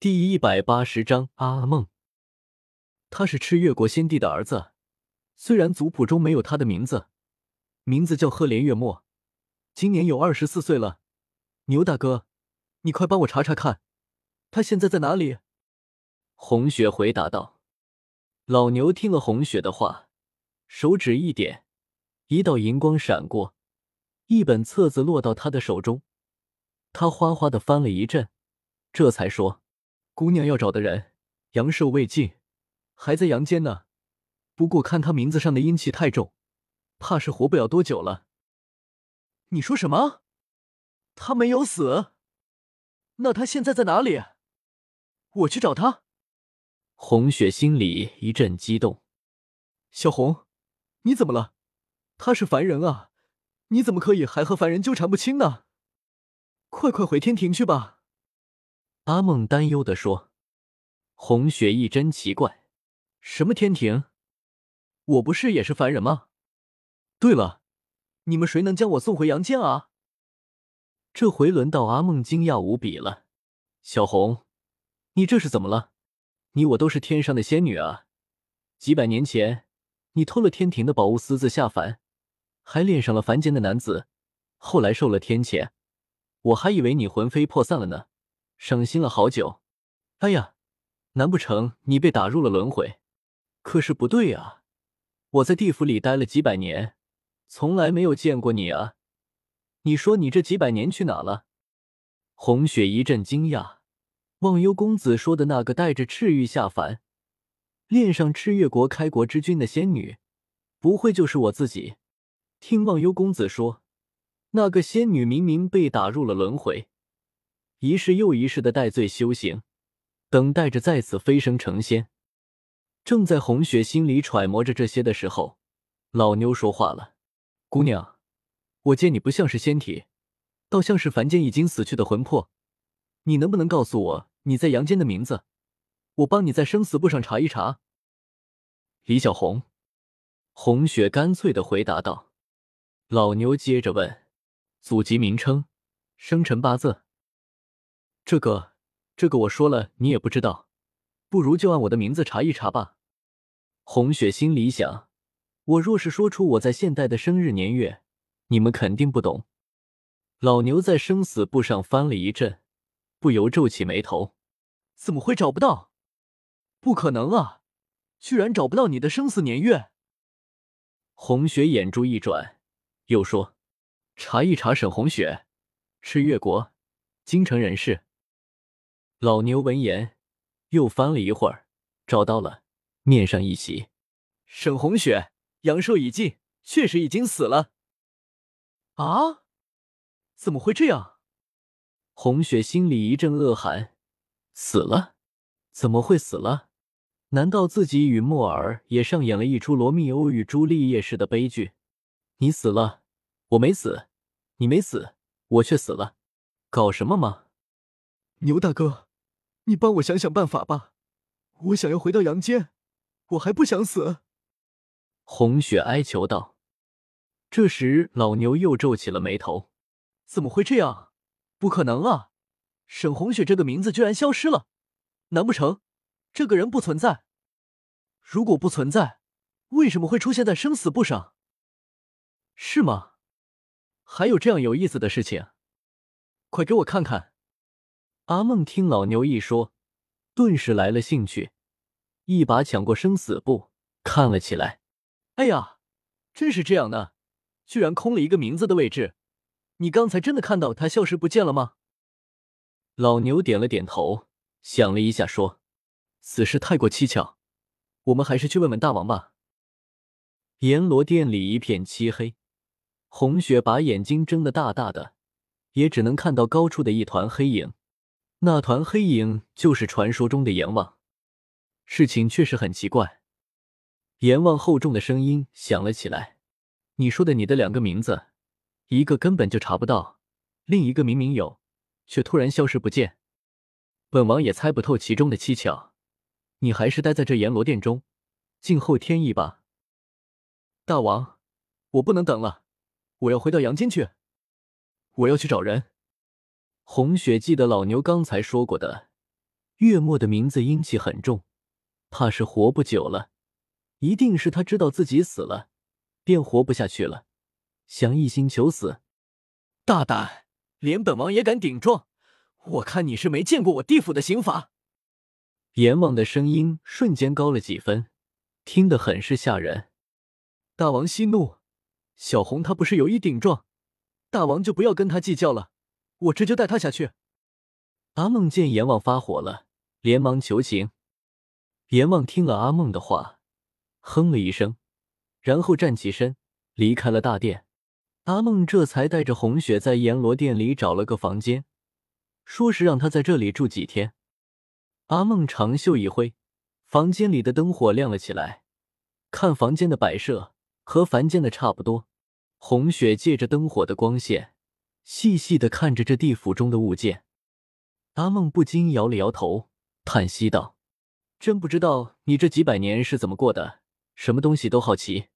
第一百八十章阿梦。他是赤月国先帝的儿子，虽然族谱中没有他的名字，名字叫赫连月末，今年有二十四岁了。牛大哥，你快帮我查查看，他现在在哪里？红雪回答道。老牛听了红雪的话，手指一点，一道银光闪过，一本册子落到他的手中，他哗哗的翻了一阵，这才说。姑娘要找的人，阳寿未尽，还在阳间呢。不过看他名字上的阴气太重，怕是活不了多久了。你说什么？他没有死？那他现在在哪里？我去找他。红雪心里一阵激动。小红，你怎么了？他是凡人啊，你怎么可以还和凡人纠缠不清呢？快快回天庭去吧。阿梦担忧的说：“红雪一真奇怪，什么天庭？我不是也是凡人吗？对了，你们谁能将我送回阳间啊？”这回轮到阿梦惊讶无比了。小红，你这是怎么了？你我都是天上的仙女啊！几百年前，你偷了天庭的宝物，私自下凡，还恋上了凡间的男子，后来受了天谴，我还以为你魂飞魄散了呢。省心了好久，哎呀，难不成你被打入了轮回？可是不对啊，我在地府里待了几百年，从来没有见过你啊！你说你这几百年去哪了？红雪一阵惊讶，忘忧公子说的那个带着赤玉下凡，恋上赤月国开国之君的仙女，不会就是我自己？听忘忧公子说，那个仙女明明被打入了轮回。一世又一世的戴罪修行，等待着再次飞升成仙。正在红雪心里揣摩着这些的时候，老妞说话了：“姑娘，我见你不像是仙体，倒像是凡间已经死去的魂魄。你能不能告诉我你在阳间的名字？我帮你在生死簿上查一查。”李小红，红雪干脆的回答道。老妞接着问：“祖籍名称、生辰八字？”这个，这个我说了你也不知道，不如就按我的名字查一查吧。红雪心里想：我若是说出我在现代的生日年月，你们肯定不懂。老牛在生死簿上翻了一阵，不由皱起眉头：怎么会找不到？不可能啊！居然找不到你的生死年月！红雪眼珠一转，又说：查一查沈红雪，赤月国，京城人士。老牛闻言，又翻了一会儿，找到了，面上一喜：“沈红雪，阳寿已尽，确实已经死了。”啊？怎么会这样？红雪心里一阵恶寒：“死了？怎么会死了？难道自己与莫尔也上演了一出罗密欧与朱丽叶式的悲剧？你死了，我没死；你没死，我却死了，搞什么嘛？牛大哥。”你帮我想想办法吧，我想要回到阳间，我还不想死。”红雪哀求道。这时，老牛又皱起了眉头：“怎么会这样？不可能啊！沈红雪这个名字居然消失了，难不成这个人不存在？如果不存在，为什么会出现在生死簿上？是吗？还有这样有意思的事情？快给我看看！”阿梦听老牛一说，顿时来了兴趣，一把抢过生死簿看了起来。哎呀，真是这样呢，居然空了一个名字的位置。你刚才真的看到他消失不见了吗？老牛点了点头，想了一下说：“此事太过蹊跷，我们还是去问问大王吧。”阎罗殿里一片漆黑，红雪把眼睛睁得大大的，也只能看到高处的一团黑影。那团黑影就是传说中的阎王，事情确实很奇怪。阎王厚重的声音响了起来：“你说的你的两个名字，一个根本就查不到，另一个明明有，却突然消失不见。本王也猜不透其中的蹊跷，你还是待在这阎罗殿中，静候天意吧。”大王，我不能等了，我要回到阳间去，我要去找人。红雪记得老牛刚才说过的，月末的名字阴气很重，怕是活不久了。一定是他知道自己死了，便活不下去了，想一心求死。大胆，连本王也敢顶撞！我看你是没见过我地府的刑法。阎王的声音瞬间高了几分，听得很是吓人。大王息怒，小红她不是有意顶撞，大王就不要跟他计较了，我这就带他下去。阿梦见阎王发火了，连忙求情。阎王听了阿梦的话，哼了一声，然后站起身离开了大殿。阿梦这才带着红雪在阎罗殿里找了个房间，说是让他在这里住几天。阿梦长袖一挥，房间里的灯火亮了起来。看房间的摆设和凡间的差不多。红雪借着灯火的光线，细细的看着这地府中的物件。阿梦不禁摇了摇头，叹息道：“真不知道你这几百年是怎么过的，什么东西都好奇。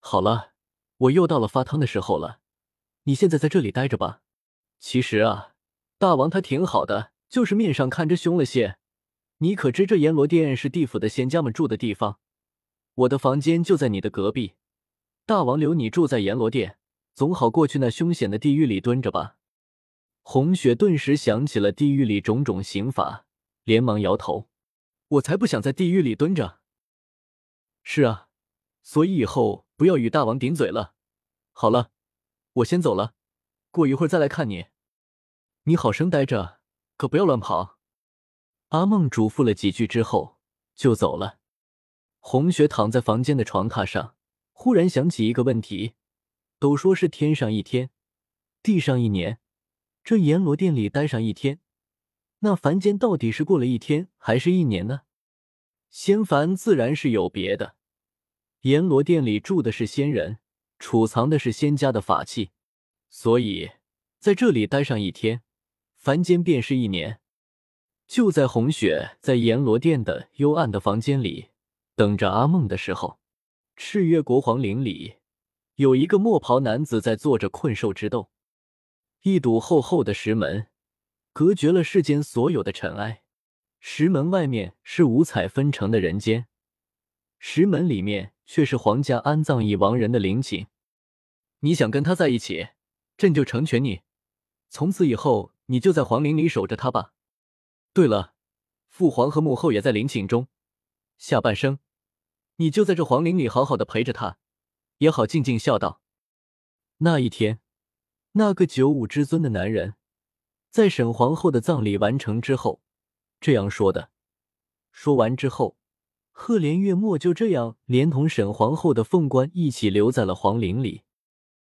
好了。”我又到了发汤的时候了，你现在在这里待着吧。其实啊，大王他挺好的，就是面上看着凶了些。你可知这阎罗殿是地府的仙家们住的地方？我的房间就在你的隔壁。大王留你住在阎罗殿，总好过去那凶险的地狱里蹲着吧。红雪顿时想起了地狱里种种刑罚，连忙摇头：“我才不想在地狱里蹲着。”是啊，所以以后。不要与大王顶嘴了。好了，我先走了，过一会儿再来看你。你好生待着，可不要乱跑。阿梦嘱咐了几句之后就走了。红雪躺在房间的床榻上，忽然想起一个问题：都说是天上一天，地上一年，这阎罗殿里待上一天，那凡间到底是过了一天还是一年呢？仙凡自然是有别的。阎罗殿里住的是仙人，储藏的是仙家的法器，所以在这里待上一天，凡间便是一年。就在红雪在阎罗殿的幽暗的房间里等着阿梦的时候，赤月国皇陵里有一个墨袍男子在做着困兽之斗。一堵厚厚的石门隔绝了世间所有的尘埃，石门外面是五彩纷呈的人间，石门里面。却是皇家安葬已亡人的陵寝，你想跟他在一起，朕就成全你。从此以后，你就在皇陵里守着他吧。对了，父皇和母后也在陵寝中，下半生你就在这皇陵里好好的陪着他，也好静静笑道。那一天，那个九五之尊的男人，在沈皇后的葬礼完成之后，这样说的。说完之后。赫连月末就这样连同沈皇后的凤冠一起留在了皇陵里。